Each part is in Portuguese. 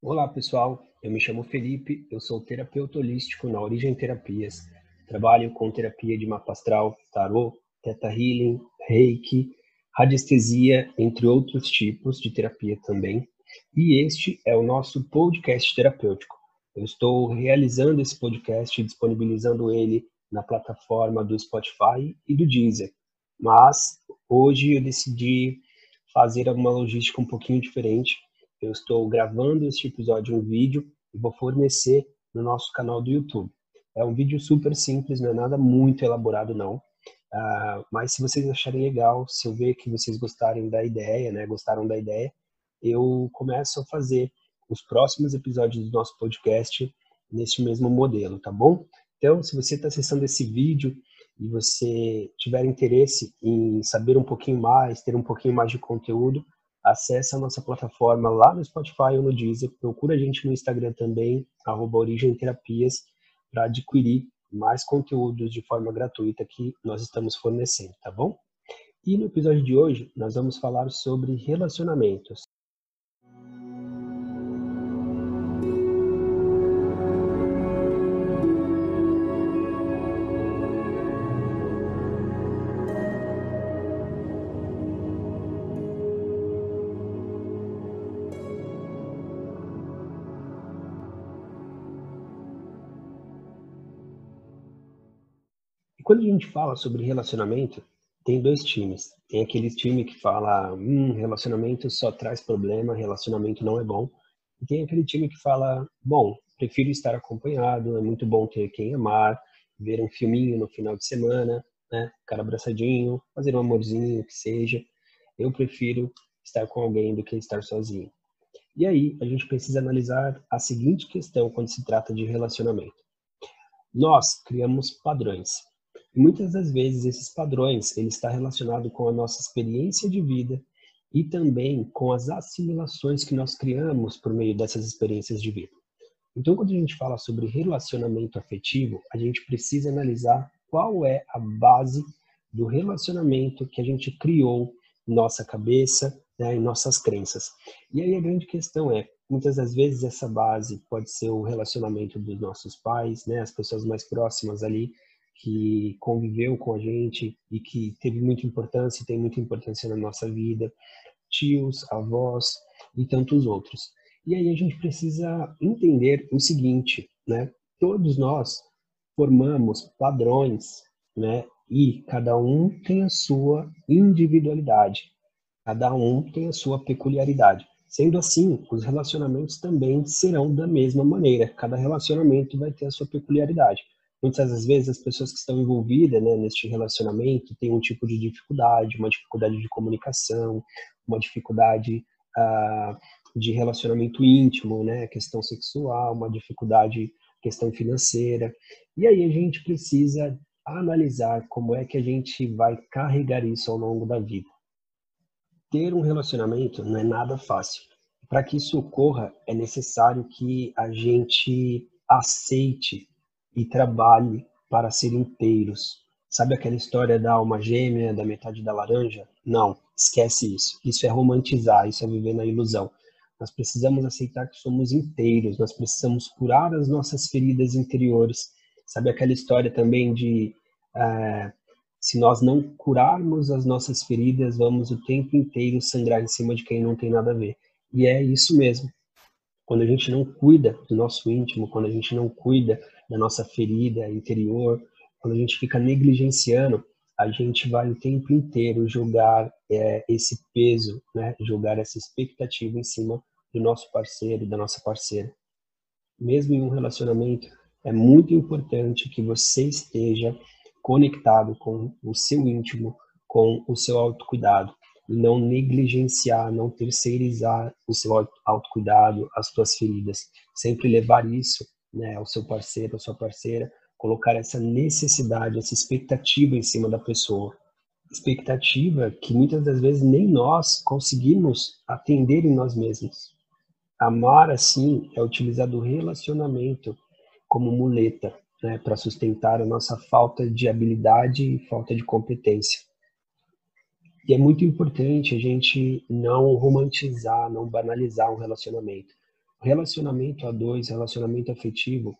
Olá, pessoal. Eu me chamo Felipe, eu sou terapeuta holístico na Origem Terapias. Trabalho com terapia de mapa astral, tarô, teta healing, reiki, radiestesia, entre outros tipos de terapia também. E este é o nosso podcast terapêutico. Eu estou realizando esse podcast e disponibilizando ele na plataforma do Spotify e do Deezer. Mas hoje eu decidi fazer uma logística um pouquinho diferente eu estou gravando este episódio em vídeo e vou fornecer no nosso canal do YouTube. É um vídeo super simples, não é nada muito elaborado não. Uh, mas se vocês acharem legal, se eu ver que vocês gostarem da ideia, né, gostaram da ideia, eu começo a fazer os próximos episódios do nosso podcast nesse mesmo modelo, tá bom? Então, se você está acessando esse vídeo e você tiver interesse em saber um pouquinho mais, ter um pouquinho mais de conteúdo, acesse a nossa plataforma lá no Spotify ou no Deezer, procura a gente no Instagram também, arroba Terapias, para adquirir mais conteúdos de forma gratuita que nós estamos fornecendo, tá bom? E no episódio de hoje, nós vamos falar sobre relacionamentos. Quando a gente fala sobre relacionamento, tem dois times. Tem aquele time que fala, hum, relacionamento só traz problema, relacionamento não é bom. E tem aquele time que fala, bom, prefiro estar acompanhado, é muito bom ter quem amar, ver um filminho no final de semana, né, cara abraçadinho, fazer um amorzinho, que seja. Eu prefiro estar com alguém do que estar sozinho. E aí, a gente precisa analisar a seguinte questão quando se trata de relacionamento. Nós criamos padrões. Muitas das vezes esses padrões ele está relacionado com a nossa experiência de vida e também com as assimilações que nós criamos por meio dessas experiências de vida. Então, quando a gente fala sobre relacionamento afetivo, a gente precisa analisar qual é a base do relacionamento que a gente criou em nossa cabeça, né, em nossas crenças. E aí a grande questão é, muitas das vezes essa base pode ser o relacionamento dos nossos pais, né, as pessoas mais próximas ali, que conviveu com a gente e que teve muita importância tem muita importância na nossa vida, tios, avós e tantos outros. E aí a gente precisa entender o seguinte, né? Todos nós formamos padrões, né? E cada um tem a sua individualidade, cada um tem a sua peculiaridade. Sendo assim, os relacionamentos também serão da mesma maneira. Cada relacionamento vai ter a sua peculiaridade muitas das vezes as pessoas que estão envolvidas né, neste relacionamento têm um tipo de dificuldade, uma dificuldade de comunicação, uma dificuldade uh, de relacionamento íntimo, né, questão sexual, uma dificuldade, questão financeira. E aí a gente precisa analisar como é que a gente vai carregar isso ao longo da vida. Ter um relacionamento não é nada fácil. Para que isso ocorra, é necessário que a gente aceite e trabalhe para ser inteiros. Sabe aquela história da alma gêmea, da metade da laranja? Não, esquece isso. Isso é romantizar, isso é viver na ilusão. Nós precisamos aceitar que somos inteiros, nós precisamos curar as nossas feridas interiores. Sabe aquela história também de é, se nós não curarmos as nossas feridas, vamos o tempo inteiro sangrar em cima de quem não tem nada a ver. E é isso mesmo. Quando a gente não cuida do nosso íntimo, quando a gente não cuida da nossa ferida interior, quando a gente fica negligenciando, a gente vai o tempo inteiro jogar é, esse peso, né? jogar essa expectativa em cima do nosso parceiro da nossa parceira. Mesmo em um relacionamento, é muito importante que você esteja conectado com o seu íntimo, com o seu autocuidado, não negligenciar, não terceirizar o seu autocuidado, as suas feridas. Sempre levar isso né, ao seu parceiro, à sua parceira, colocar essa necessidade, essa expectativa em cima da pessoa. Expectativa que muitas das vezes nem nós conseguimos atender em nós mesmos. Amar, assim, é utilizar do relacionamento como muleta né, para sustentar a nossa falta de habilidade e falta de competência. E é muito importante a gente não romantizar, não banalizar um relacionamento. Relacionamento a dois, relacionamento afetivo,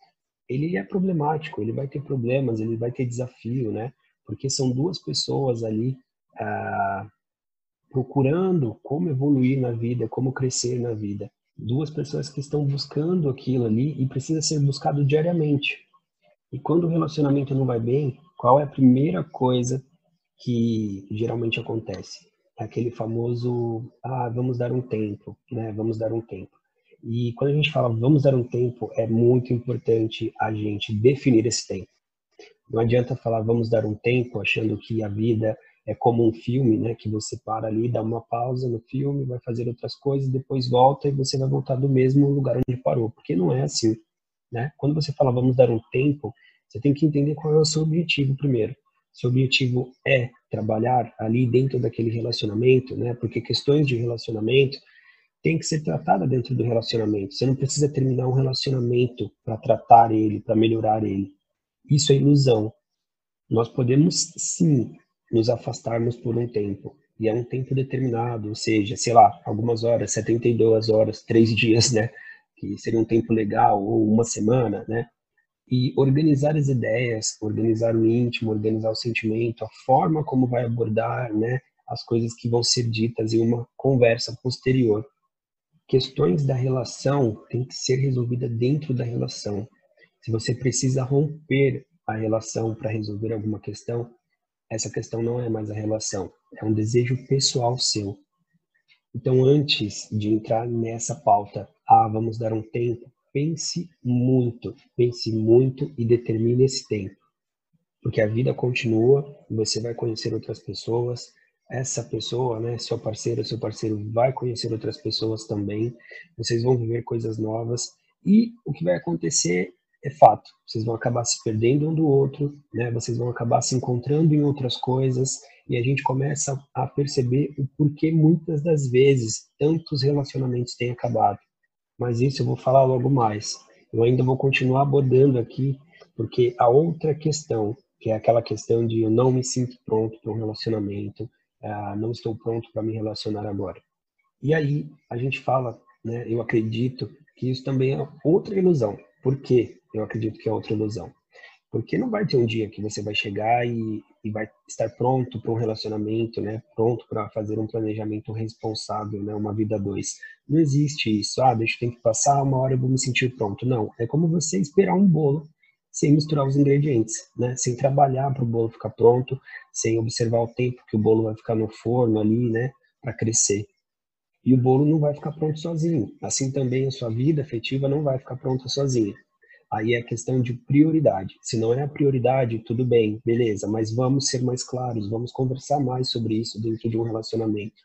ele é problemático, ele vai ter problemas, ele vai ter desafio, né? Porque são duas pessoas ali ah, procurando como evoluir na vida, como crescer na vida. Duas pessoas que estão buscando aquilo ali e precisa ser buscado diariamente. E quando o relacionamento não vai bem, qual é a primeira coisa que geralmente acontece? Aquele famoso, ah, vamos dar um tempo, né? Vamos dar um tempo. E quando a gente fala vamos dar um tempo, é muito importante a gente definir esse tempo. Não adianta falar vamos dar um tempo achando que a vida é como um filme, né, que você para ali, dá uma pausa no filme, vai fazer outras coisas, depois volta e você vai voltar do mesmo lugar onde parou, porque não é assim, né? Quando você fala vamos dar um tempo, você tem que entender qual é o seu objetivo primeiro. Seu objetivo é trabalhar ali dentro daquele relacionamento, né? Porque questões de relacionamento têm que ser tratadas dentro do relacionamento. Você não precisa terminar um relacionamento para tratar ele, para melhorar ele. Isso é ilusão. Nós podemos sim nos afastarmos por um tempo. E é um tempo determinado, ou seja, sei lá, algumas horas, 72 horas, três dias, né? Que seria um tempo legal, ou uma semana, né? E organizar as ideias, organizar o íntimo, organizar o sentimento, a forma como vai abordar, né? As coisas que vão ser ditas em uma conversa posterior. Questões da relação têm que ser resolvidas dentro da relação. Se você precisa romper a relação para resolver alguma questão, essa questão não é mais a relação, é um desejo pessoal seu. Então, antes de entrar nessa pauta, ah, vamos dar um tempo, pense muito, pense muito e determine esse tempo. Porque a vida continua, você vai conhecer outras pessoas, essa pessoa, né, seu parceiro, seu parceiro vai conhecer outras pessoas também, vocês vão viver coisas novas e o que vai acontecer é fato. Vocês vão acabar se perdendo um do outro, né? Vocês vão acabar se encontrando em outras coisas e a gente começa a perceber o porquê muitas das vezes tantos relacionamentos têm acabado. Mas isso eu vou falar logo mais. Eu ainda vou continuar abordando aqui porque a outra questão, que é aquela questão de eu não me sinto pronto para um relacionamento, uh, não estou pronto para me relacionar agora. E aí a gente fala, né? Eu acredito que isso também é outra ilusão. Por quê? eu acredito que é outra ilusão. Porque não vai ter um dia que você vai chegar e, e vai estar pronto para um relacionamento, né? Pronto para fazer um planejamento responsável, né? Uma vida dois. Não existe isso. Ah, deixa eu ter que passar uma hora eu vou me sentir pronto. Não. É como você esperar um bolo sem misturar os ingredientes, né? Sem trabalhar para o bolo ficar pronto, sem observar o tempo que o bolo vai ficar no forno ali, né? Para crescer. E o bolo não vai ficar pronto sozinho. Assim também a sua vida afetiva não vai ficar pronta sozinha. Aí é questão de prioridade. Se não é a prioridade, tudo bem, beleza, mas vamos ser mais claros, vamos conversar mais sobre isso dentro de um relacionamento.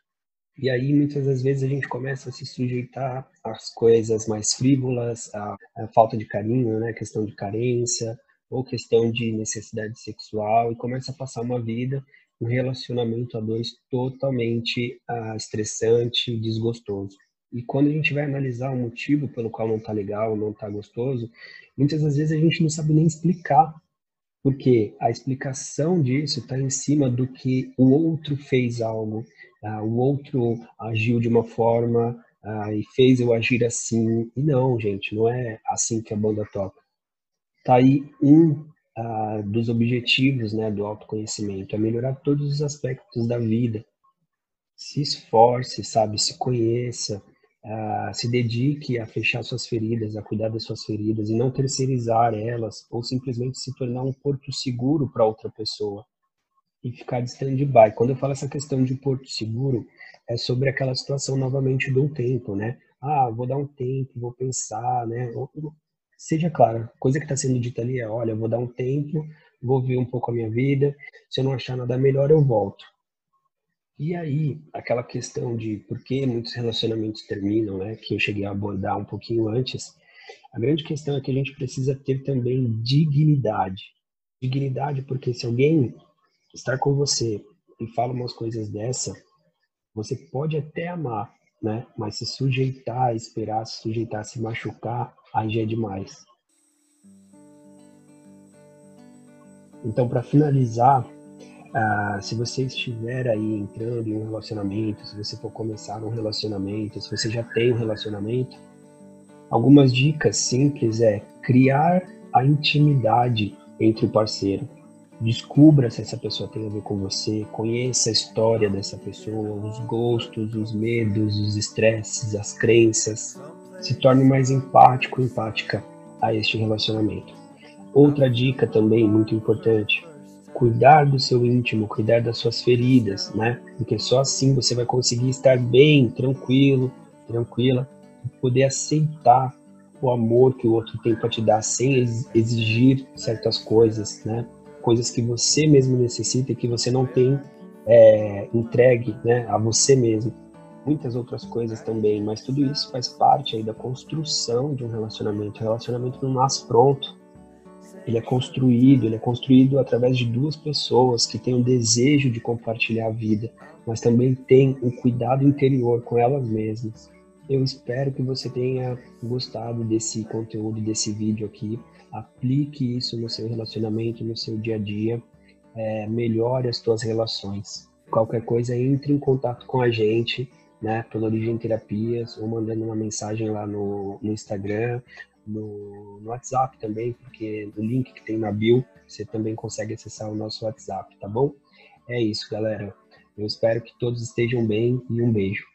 E aí, muitas das vezes, a gente começa a se sujeitar às coisas mais frívolas, à, à falta de carinho, né? questão de carência, ou questão de necessidade sexual, e começa a passar uma vida, um relacionamento a dois totalmente ah, estressante, desgostoso. E quando a gente vai analisar o motivo pelo qual não tá legal, não tá gostoso, muitas das vezes a gente não sabe nem explicar. Porque a explicação disso está em cima do que o outro fez algo, uh, o outro agiu de uma forma uh, e fez eu agir assim. E não, gente, não é assim que a banda toca. Tá aí um uh, dos objetivos né, do autoconhecimento, é melhorar todos os aspectos da vida. Se esforce, sabe, se conheça, uh, se dedique a fechar suas feridas, a cuidar das suas feridas e não terceirizar elas ou simplesmente se tornar um porto seguro para outra pessoa e ficar de stand-by. Quando eu falo essa questão de porto seguro, é sobre aquela situação novamente do tempo, né? Ah, vou dar um tempo, vou pensar, né? Seja claro, a coisa que está sendo dita ali é, olha, vou dar um tempo, vou ver um pouco a minha vida, se eu não achar nada melhor, eu volto. E aí, aquela questão de por que muitos relacionamentos terminam, né, que eu cheguei a abordar um pouquinho antes, a grande questão é que a gente precisa ter também dignidade. Dignidade porque se alguém estar com você e fala umas coisas dessa, você pode até amar, né, mas se sujeitar, esperar, se sujeitar, se machucar, aí já é demais. Então, para finalizar, ah, se você estiver aí entrando em um relacionamento, se você for começar um relacionamento, se você já tem um relacionamento, Algumas dicas simples é criar a intimidade entre o parceiro. Descubra se essa pessoa tem a ver com você, conheça a história dessa pessoa, os gostos, os medos, os estresses, as crenças. Se torne mais empático, empática a este relacionamento. Outra dica também muito importante: cuidar do seu íntimo, cuidar das suas feridas, né? Porque só assim você vai conseguir estar bem, tranquilo, tranquila, poder aceitar o amor que o outro tem para te dar sem exigir certas coisas, né? Coisas que você mesmo necessita e que você não tem é, entregue, né, a você mesmo. Muitas outras coisas também, mas tudo isso faz parte aí da construção de um relacionamento. O relacionamento não nasce pronto. Ele é construído, ele é construído através de duas pessoas que têm o desejo de compartilhar a vida, mas também têm o cuidado interior com elas mesmas. Eu espero que você tenha gostado desse conteúdo, desse vídeo aqui. Aplique isso no seu relacionamento, no seu dia a dia. É, melhore as suas relações. Qualquer coisa, entre em contato com a gente, né, pela Origem Terapias, ou mandando uma mensagem lá no, no Instagram, no, no, WhatsApp também, porque no link que tem na bio, você também consegue acessar o nosso WhatsApp, tá bom? É isso, galera. Eu espero que todos estejam bem e um beijo.